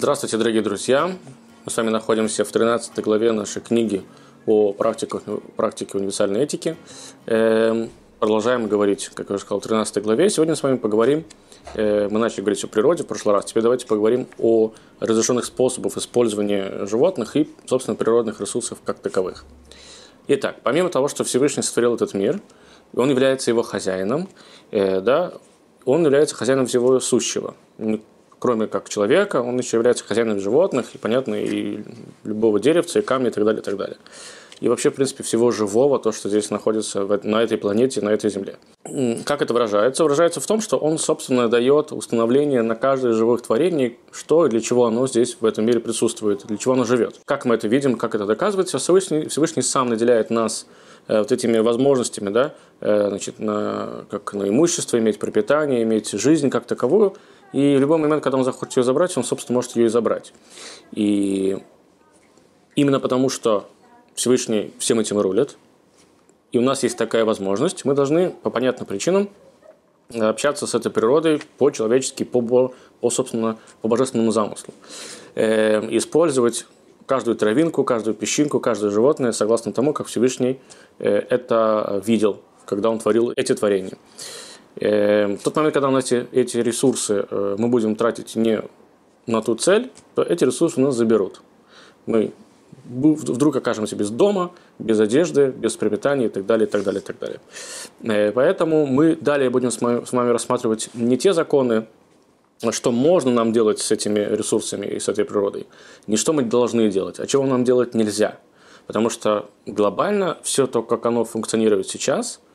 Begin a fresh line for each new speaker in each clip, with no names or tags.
Здравствуйте, дорогие друзья! Мы с вами находимся в 13 главе нашей книги о практиках, практике универсальной этики. Эм, продолжаем говорить, как я уже сказал, в 13 главе. Сегодня с вами поговорим, э, мы начали говорить о природе в прошлый раз, теперь давайте поговорим о разрешенных способах использования животных и, собственно, природных ресурсов как таковых. Итак, помимо того, что Всевышний сотворил этот мир, он является его хозяином, э, да, он является хозяином всего сущего кроме как человека, он еще является хозяином животных, и, понятно, и любого деревца, и камня, и так далее, и так далее. И вообще, в принципе, всего живого, то, что здесь находится на этой планете, на этой Земле. Как это выражается? Выражается в том, что он, собственно, дает установление на каждое живых творений, что и для чего оно здесь, в этом мире присутствует, для чего оно живет. Как мы это видим, как это доказывается? Всевышний, Всевышний сам наделяет нас э, вот этими возможностями, да, э, значит, на, как на имущество, иметь пропитание, иметь жизнь как таковую – и в любой момент, когда он захочет ее забрать, он, собственно, может ее и забрать. И именно потому, что Всевышний всем этим рулит, и у нас есть такая возможность, мы должны по понятным причинам общаться с этой природой по-человечески, по, по, собственно, по божественному замыслу. Э, использовать каждую травинку, каждую песчинку, каждое животное согласно тому, как Всевышний э, это видел, когда он творил эти творения. Эм, в тот момент, когда у нас эти, ресурсы э, мы будем тратить не на ту цель, то эти ресурсы у нас заберут. Мы вдруг окажемся без дома, без одежды, без пропитания и так далее, и так далее, и так далее. Э, поэтому мы далее будем с вами рассматривать не те законы, что можно нам делать с этими ресурсами и с этой природой, не что мы должны делать, а чего нам делать нельзя. Потому что глобально все то, как оно функционирует сейчас –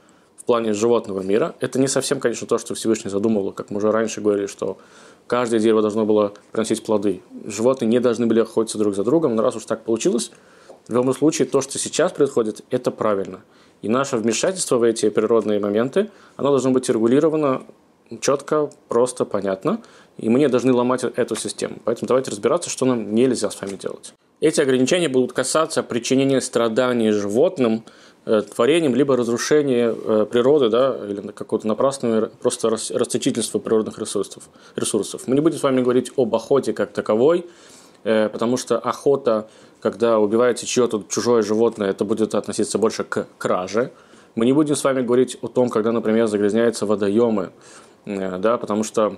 плане животного мира. Это не совсем, конечно, то, что Всевышний задумывал, как мы уже раньше говорили, что каждое дерево должно было приносить плоды. Животные не должны были охотиться друг за другом, но раз уж так получилось, в любом случае то, что сейчас происходит, это правильно. И наше вмешательство в эти природные моменты, оно должно быть регулировано четко, просто, понятно. И мы не должны ломать эту систему. Поэтому давайте разбираться, что нам нельзя с вами делать. Эти ограничения будут касаться причинения страданий животным – творением, либо разрушение э, природы, да, или какое-то напрасное просто расточительство природных ресурсов, ресурсов. Мы не будем с вами говорить об охоте как таковой, э, потому что охота, когда убиваете чье-то чужое животное, это будет относиться больше к краже. Мы не будем с вами говорить о том, когда, например, загрязняются водоемы, да, потому что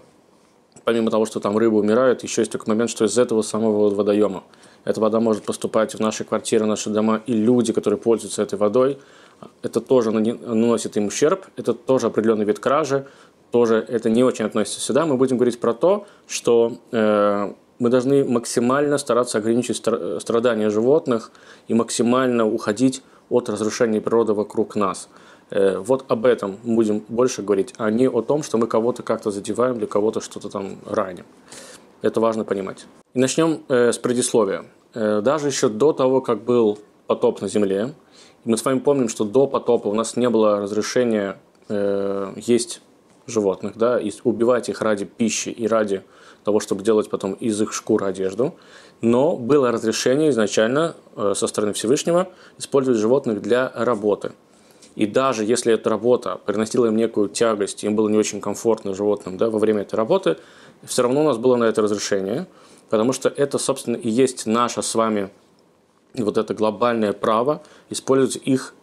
помимо того, что там рыбы умирают, еще есть такой момент, что из этого самого водоема эта вода может поступать в наши квартиры, наши дома, и люди, которые пользуются этой водой, это тоже наносит им ущерб, это тоже определенный вид кражи, тоже это не очень относится сюда. Мы будем говорить про то, что э, мы должны максимально стараться ограничить страдания животных и максимально уходить от разрушения природы вокруг нас. Э, вот об этом будем больше говорить, а не о том, что мы кого-то как-то задеваем, для кого-то что-то там раним. Это важно понимать. И начнем э, с предисловия. Э, даже еще до того, как был потоп на Земле, мы с вами помним, что до потопа у нас не было разрешения есть животных, да, и убивать их ради пищи и ради того, чтобы делать потом из их шкур одежду. Но было разрешение изначально со стороны Всевышнего использовать животных для работы. И даже если эта работа приносила им некую тягость, им было не очень комфортно животным да, во время этой работы, все равно у нас было на это разрешение – Потому что это, собственно, и есть наше с вами вот это глобальное право использовать их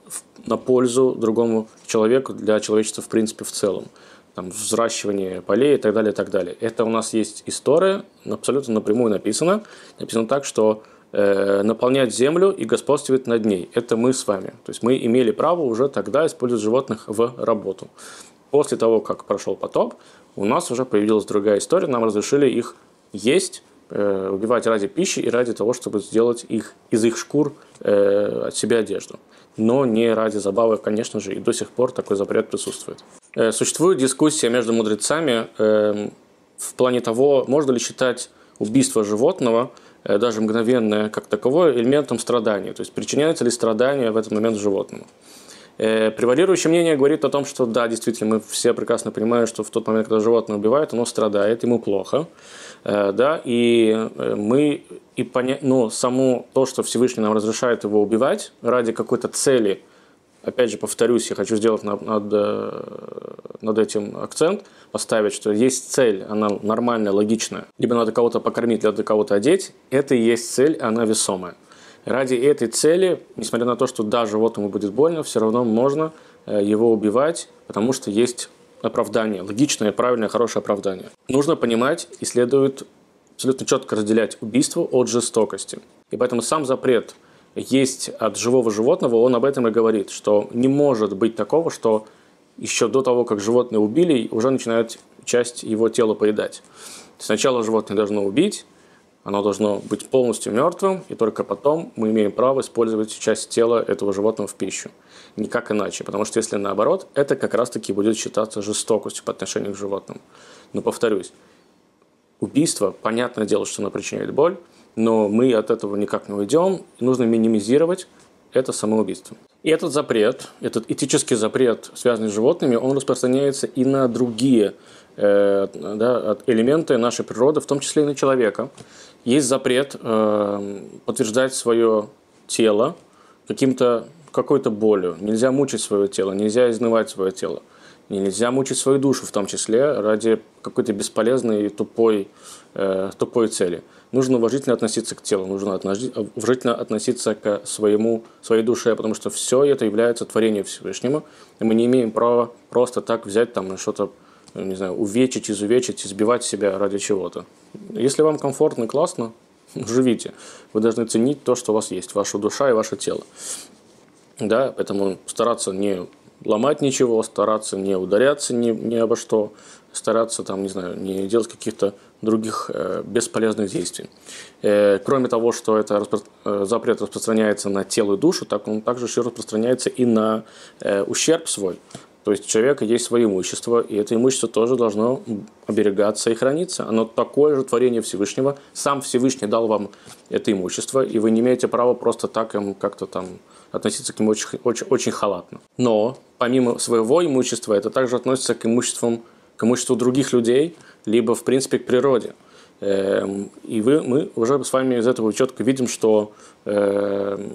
на пользу другому человеку, для человечества в принципе в целом. Там, взращивание полей и так далее, и так далее. Это у нас есть история, абсолютно напрямую написано. Написано так, что наполнять землю и господствовать над ней. Это мы с вами. То есть мы имели право уже тогда использовать животных в работу. После того, как прошел потоп, у нас уже появилась другая история, нам разрешили их есть, Э, убивать ради пищи и ради того, чтобы сделать их, из их шкур э, от себя одежду. Но не ради забавы, конечно же, и до сих пор такой запрет присутствует. Э, существует дискуссия между мудрецами э, в плане того, можно ли считать убийство животного, э, даже мгновенное как таковое, элементом страдания. То есть причиняется ли страдание в этот момент животному. Э, превалирующее мнение говорит о том, что да, действительно, мы все прекрасно понимаем, что в тот момент, когда животное убивает, оно страдает, ему плохо. Э, да, и мы и поня... но само то, что Всевышний нам разрешает его убивать ради какой-то цели, опять же, повторюсь, я хочу сделать над, над, э, над этим акцент, поставить, что есть цель, она нормальная, логичная. Либо надо кого-то покормить, либо надо кого-то одеть. Это и есть цель, она весомая. Ради этой цели, несмотря на то, что да, животному будет больно, все равно можно э, его убивать, потому что есть оправдание, логичное, правильное, хорошее оправдание. Нужно понимать и следует абсолютно четко разделять убийство от жестокости. И поэтому сам запрет есть от живого животного, он об этом и говорит, что не может быть такого, что еще до того, как животное убили, уже начинают часть его тела поедать. Сначала животное должно убить, оно должно быть полностью мертвым, и только потом мы имеем право использовать часть тела этого животного в пищу. Никак иначе, потому что если наоборот, это как раз-таки будет считаться жестокостью по отношению к животным. Но повторюсь, убийство, понятное дело, что оно причиняет боль, но мы от этого никак не уйдем, нужно минимизировать это самоубийство. И этот запрет, этот этический запрет, связанный с животными, он распространяется и на другие э, да, элементы нашей природы, в том числе и на человека. Есть запрет э, подтверждать свое тело каким-то какой-то болью. Нельзя мучить свое тело, нельзя изнывать свое тело. Нельзя мучить свою душу в том числе ради какой-то бесполезной и тупой, э, тупой цели. Нужно уважительно относиться к телу, нужно уважительно относиться к своему, своей душе, потому что все это является творением Всевышнего, и мы не имеем права просто так взять там что-то, не знаю, увечить, изувечить, избивать себя ради чего-то. Если вам комфортно и классно, живите. Вы должны ценить то, что у вас есть, ваша душа и ваше тело. Да, поэтому стараться не ломать ничего, стараться не ударяться ни, ни обо что, стараться там, не знаю, не делать каких-то других э, бесполезных действий. Э, кроме того, что это распро... э, запрет распространяется на тело и душу, так он также еще распространяется и на э, ущерб свой. То есть у человека есть свое имущество, и это имущество тоже должно оберегаться и храниться. Оно такое же творение Всевышнего. Сам Всевышний дал вам это имущество, и вы не имеете права просто так им как-то там относиться к нему очень, очень, очень халатно. Но помимо своего имущества, это также относится к, имуществам, к имуществу других людей, либо, в принципе, к природе. Эм, и вы, мы уже с вами из этого четко видим, что, эм,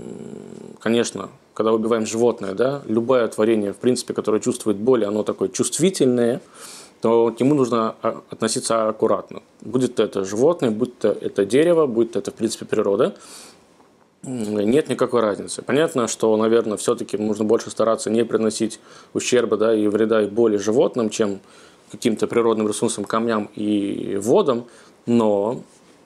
конечно, когда убиваем животное, да, любое творение, в принципе, которое чувствует боль, оно такое чувствительное, то к нему нужно а, относиться аккуратно. Будет это животное, будь то это дерево, будь то это, в принципе, природа нет никакой разницы. Понятно, что, наверное, все-таки нужно больше стараться не приносить ущерба да, и вреда и боли животным, чем каким-то природным ресурсам, камням и водам, но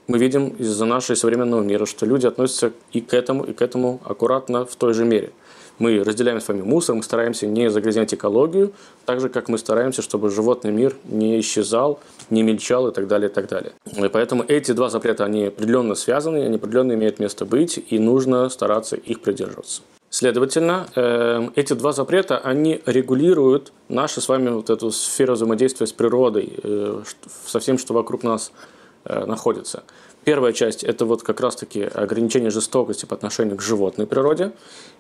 мы видим из-за нашей современного мира, что люди относятся и к этому, и к этому аккуратно в той же мере – мы разделяем с вами мусор, мы стараемся не загрязнять экологию, так же, как мы стараемся, чтобы животный мир не исчезал, не мельчал и так далее, и так далее. И поэтому эти два запрета, они определенно связаны, они определенно имеют место быть, и нужно стараться их придерживаться. Следовательно, э, эти два запрета, они регулируют нашу с вами вот эту сферу взаимодействия с природой, э, со всем, что вокруг нас э, находится. Первая часть – это вот как раз-таки ограничение жестокости по отношению к животной природе.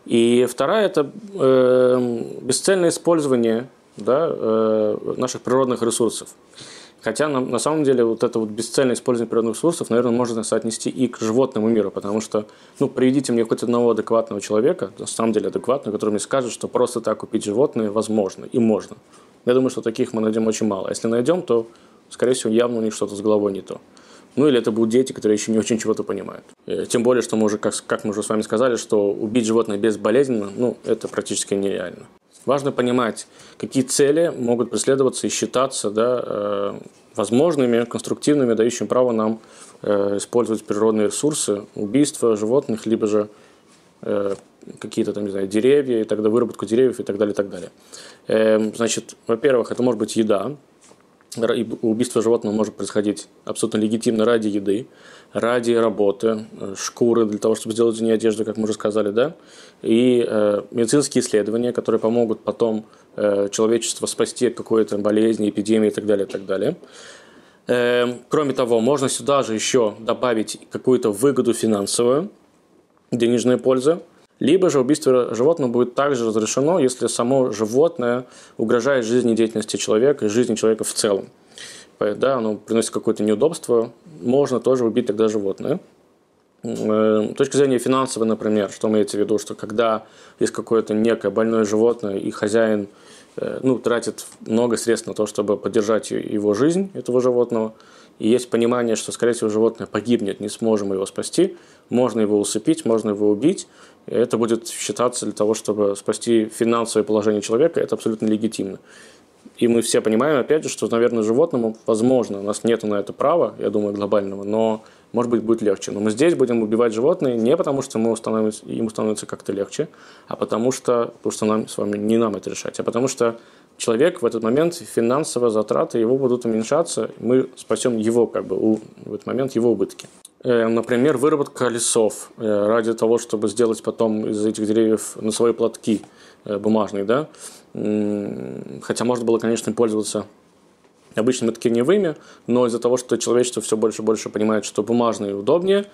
И вторая – это э, бесцельное использование да, э, наших природных ресурсов. Хотя на, на самом деле вот это вот бесцельное использование природных ресурсов, наверное, можно соотнести и к животному миру, потому что, ну, приведите мне хоть одного адекватного человека, на самом деле адекватного, который мне скажет, что просто так купить животное возможно и можно. Я думаю, что таких мы найдем очень мало. Если найдем, то, скорее всего, явно у них что-то с головой не то. Ну или это будут дети, которые еще не очень чего-то понимают. Э, тем более, что мы уже, как, как мы уже с вами сказали, что убить животное безболезненно, ну, это практически нереально. Важно понимать, какие цели могут преследоваться и считаться да, э, возможными, конструктивными, дающими право нам э, использовать природные ресурсы, убийство животных, либо же какие-то там, не знаю, деревья, и тогда выработку деревьев и так далее, и так далее. Эм, значит, во-первых, это может быть еда, убийство животного может происходить абсолютно легитимно ради еды, ради работы, э, шкуры для того, чтобы сделать из нее одежду, как мы уже сказали, да, и э, медицинские исследования, которые помогут потом э, человечество спасти от какой-то болезни, эпидемии и так далее, и так далее. Э, кроме того, можно сюда же еще добавить какую-то выгоду финансовую, денежная польза, либо же убийство животного будет также разрешено, если само животное угрожает жизнедеятельности человека и жизни человека в целом. Да, оно приносит какое-то неудобство, можно тоже убить тогда животное. Э, с точки зрения финансовой, например, что имеется в виду, что когда есть какое-то некое больное животное, и хозяин э, ну, тратит много средств на то, чтобы поддержать его жизнь, этого животного, и есть понимание, что, скорее всего, животное погибнет, не сможем его спасти, можно его усыпить, можно его убить, это будет считаться для того, чтобы спасти финансовое положение человека, это абсолютно легитимно. И мы все понимаем, опять же, что, наверное, животному, возможно, у нас нет на это права, я думаю, глобального, но может быть, будет легче. Но мы здесь будем убивать животные не потому, что мы становимся, им становится как-то легче, а потому что, потому что нам с вами не нам это решать, а потому что человек в этот момент финансовые затраты его будут уменьшаться, мы спасем его как бы у, в этот момент его убытки. Э, например, выработка лесов э, ради того, чтобы сделать потом из этих деревьев носовые платки э, бумажные, да, хотя можно было, конечно, пользоваться обычными тканевыми, но из-за того, что человечество все больше и больше понимает, что бумажные удобнее,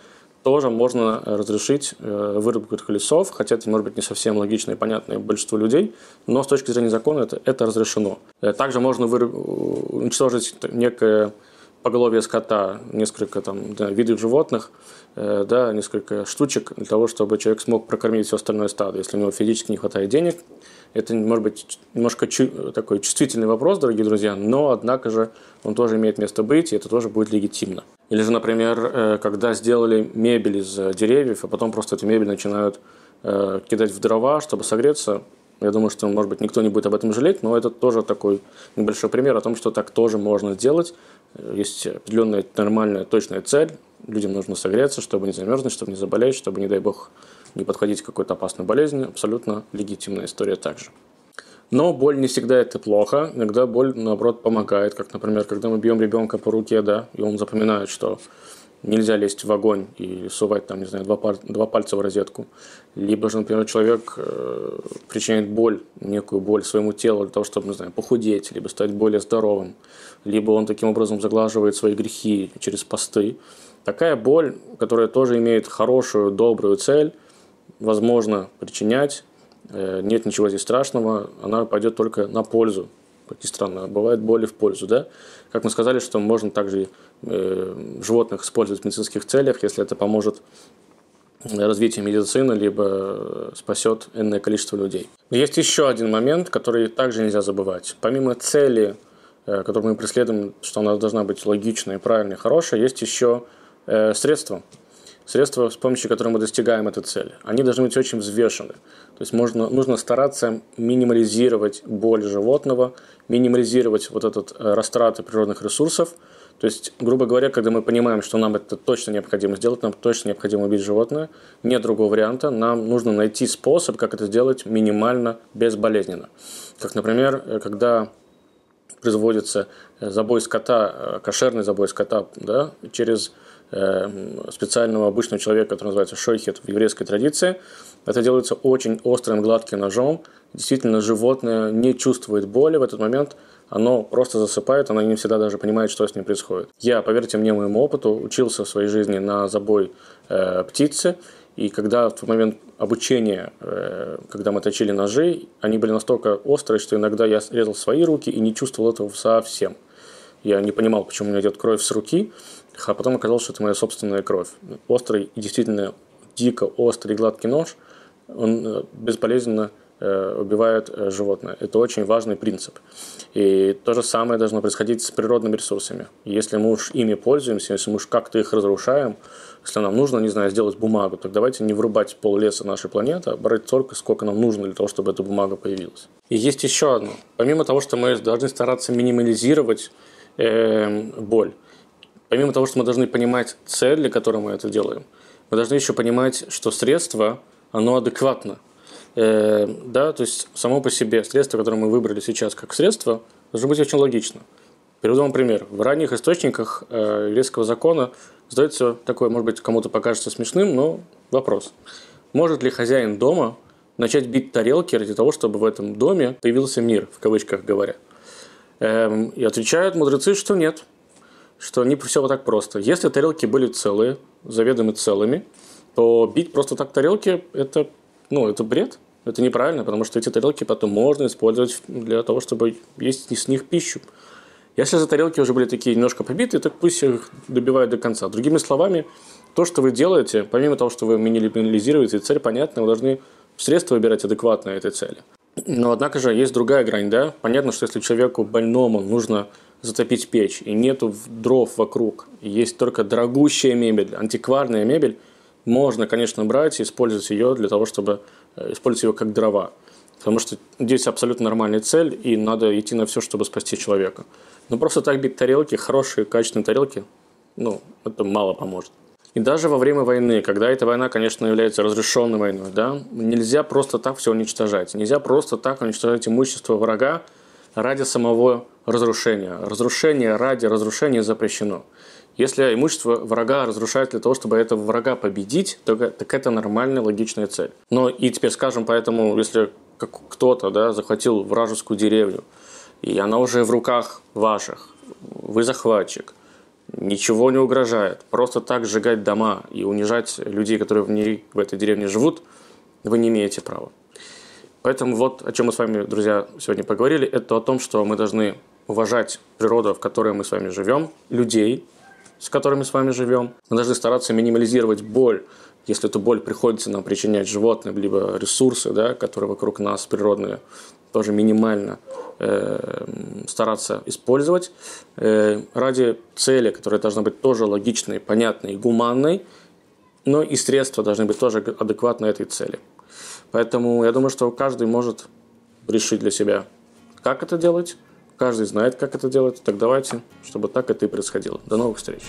тоже можно разрешить э, выработку колесов, хотя это может быть не совсем логично и понятно большинству людей, но с точки зрения закона это, это разрешено. Э, также можно выраб... уничтожить некое поголовье скота, несколько там, да, видов животных, э, да, несколько штучек для того, чтобы человек смог прокормить все остальное стадо. Если у него физически не хватает денег, это может быть немножко чу- такой чувствительный вопрос, дорогие друзья, но однако же он тоже имеет место быть, и это тоже будет легитимно. Или же, например, э, когда сделали мебель из деревьев, а потом просто эту мебель начинают э, кидать в дрова, чтобы согреться, я думаю, что, может быть, никто не будет об этом жалеть, но это тоже такой небольшой пример о том, что так тоже можно сделать. Есть определенная нормальная, точная цель. Людям нужно согреться, чтобы не замерзнуть, чтобы не заболеть, чтобы, не дай бог, не подходить к какой-то опасной болезни. Абсолютно легитимная история также. Но боль не всегда это плохо. Иногда боль, наоборот, помогает. Как, например, когда мы бьем ребенка по руке, да, и он запоминает, что нельзя лезть в огонь и сувать там, не знаю, два, пар, два пальца в розетку. Либо же, например, человек э, причиняет боль, некую боль своему телу для того, чтобы, не знаю, похудеть, либо стать более здоровым. Либо он таким образом заглаживает свои грехи через посты. Такая боль, которая тоже имеет хорошую, добрую цель, возможно причинять, э, нет ничего здесь страшного, она пойдет только на пользу. Как ни странно, бывает боли в пользу, да? Как мы сказали, что можно также э, животных использовать в медицинских целях, если это поможет развитию медицины, либо спасет энное количество людей. Есть еще один момент, который также нельзя забывать. Помимо цели, э, которую мы преследуем, что она должна быть логичной, правильной, хорошей, есть еще э, средства, средства, с помощью которых мы достигаем этой цели. Они должны быть очень взвешены. То есть можно, нужно стараться минимализировать боль животного, минимализировать вот этот э, растраты природных ресурсов. То есть, грубо говоря, когда мы понимаем, что нам это точно необходимо сделать, нам точно необходимо убить животное, нет другого варианта, нам нужно найти способ, как это сделать минимально безболезненно. Как, например, э, когда производится э, забой скота, кошерный забой скота да, через Эм, специального обычного человека, который называется шойхет в еврейской традиции. Это делается очень острым, гладким ножом. Действительно, животное не чувствует боли в этот момент, оно просто засыпает, оно не всегда даже понимает, что с ним происходит. Я, поверьте мне, моему опыту, учился в своей жизни на забой э, птицы, и когда в момент обучения, э, когда мы точили ножи, они были настолько острые, что иногда я резал свои руки и не чувствовал этого совсем. Я не понимал, почему у меня идет кровь с руки, а потом оказалось, что это моя собственная кровь. Острый действительно дико острый гладкий нож, он э, бесполезно э, убивает э, животное. Это очень важный принцип. И то же самое должно происходить с природными ресурсами. Если мы уж ими пользуемся, если мы уж как-то их разрушаем, если нам нужно, не знаю, сделать бумагу, так давайте не вырубать пол леса нашей планеты, а брать только сколько нам нужно для того, чтобы эта бумага появилась. И есть еще одно. Помимо того, что мы должны стараться минимализировать э, боль, помимо того, что мы должны понимать цель, для которой мы это делаем, мы должны еще понимать, что средство, оно адекватно. Э, да, то есть само по себе средство, которое мы выбрали сейчас как средство, должно быть очень логично. Приведу вам пример. В ранних источниках э, еврейского закона задается такой, может быть, кому-то покажется смешным, но вопрос. Может ли хозяин дома начать бить тарелки ради того, чтобы в этом доме появился мир, в кавычках говоря? Эм, и отвечают мудрецы, что нет – что не все вот так просто. Если тарелки были целые, заведомо целыми, то бить просто так тарелки – это, ну, это бред. Это неправильно, потому что эти тарелки потом можно использовать для того, чтобы есть с них пищу. Если за тарелки уже были такие немножко побитые, так пусть их добивают до конца. Другими словами, то, что вы делаете, помимо того, что вы минимализируете цель, понятно, вы должны средства выбирать адекватные этой цели. Но, однако же, есть другая грань, да? Понятно, что если человеку больному нужно затопить печь, и нету дров вокруг, и есть только дорогущая мебель, антикварная мебель, можно, конечно, брать и использовать ее для того, чтобы э, использовать ее как дрова. Потому что здесь абсолютно нормальная цель, и надо идти на все, чтобы спасти человека. Но просто так бить тарелки, хорошие, качественные тарелки, ну, это мало поможет. И даже во время войны, когда эта война, конечно, является разрешенной войной, да, нельзя просто так все уничтожать. Нельзя просто так уничтожать имущество врага ради самого разрушения. Разрушение ради разрушения запрещено. Если имущество врага разрушают для того, чтобы этого врага победить, то так это нормальная, логичная цель. Но и теперь скажем, поэтому, если кто-то да, захватил вражескую деревню, и она уже в руках ваших, вы захватчик, ничего не угрожает. Просто так сжигать дома и унижать людей, которые в ней, в этой деревне живут, вы не имеете права. Поэтому вот о чем мы с вами, друзья, сегодня поговорили, это о том, что мы должны уважать природу, в которой мы с вами живем, людей, с которыми с вами живем. Мы должны стараться минимализировать боль, если эту боль приходится нам причинять животным, либо ресурсы, да, которые вокруг нас природные, тоже минимально э, стараться использовать э, ради цели, которая должна быть тоже логичной, понятной гуманной, но и средства должны быть тоже адекватны этой цели. Поэтому я думаю, что каждый может решить для себя, как это делать, каждый знает, как это делать, так давайте, чтобы так это и происходило. До новых встреч!